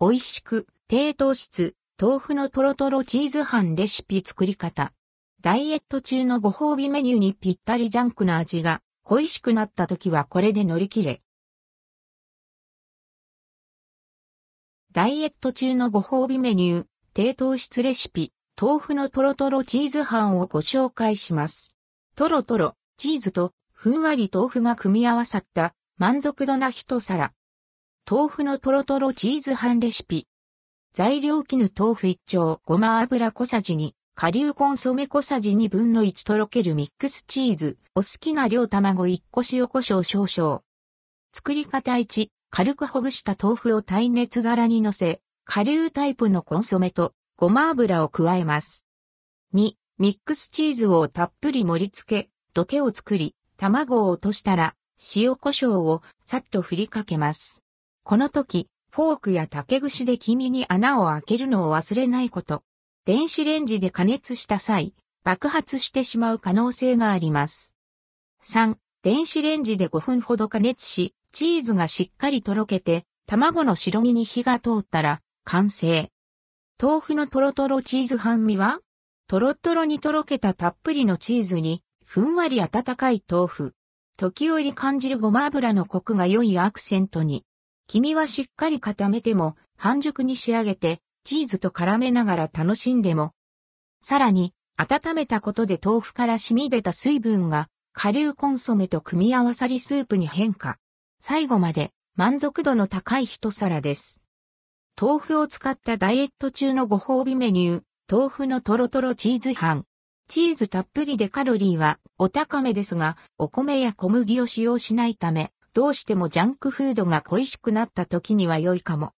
美味しく、低糖質、豆腐のトロトロチーズ飯レシピ作り方。ダイエット中のご褒美メニューにぴったりジャンクな味が恋しくなった時はこれで乗り切れ。ダイエット中のご褒美メニュー、低糖質レシピ、豆腐のトロトロチーズ飯をご紹介します。トロトロ、チーズとふんわり豆腐が組み合わさった満足度な一皿。豆腐のトロトロチーズ飯レシピ。材料絹豆腐1丁、ごま油小さじ2、顆粒コンソメ小さじ2分の1とろけるミックスチーズ、お好きな量卵1個塩胡椒少々。作り方1、軽くほぐした豆腐を耐熱皿に乗せ、顆粒タイプのコンソメとごま油を加えます。2、ミックスチーズをたっぷり盛り付け、土手を作り、卵を落としたら、塩胡椒をさっと振りかけます。この時、フォークや竹串で黄身に穴を開けるのを忘れないこと。電子レンジで加熱した際、爆発してしまう可能性があります。3、電子レンジで5分ほど加熱し、チーズがしっかりとろけて、卵の白身に火が通ったら、完成。豆腐のトロトロチーズ半身はトロトロにとろけたたっぷりのチーズに、ふんわり温かい豆腐。時折感じるごま油のコクが良いアクセントに。黄身はしっかり固めても、半熟に仕上げて、チーズと絡めながら楽しんでも。さらに、温めたことで豆腐から染み出た水分が、顆粒コンソメと組み合わさりスープに変化。最後まで満足度の高い一皿です。豆腐を使ったダイエット中のご褒美メニュー、豆腐のトロトロチーズ飯。チーズたっぷりでカロリーはお高めですが、お米や小麦を使用しないため、どうしてもジャンクフードが恋しくなった時には良いかも。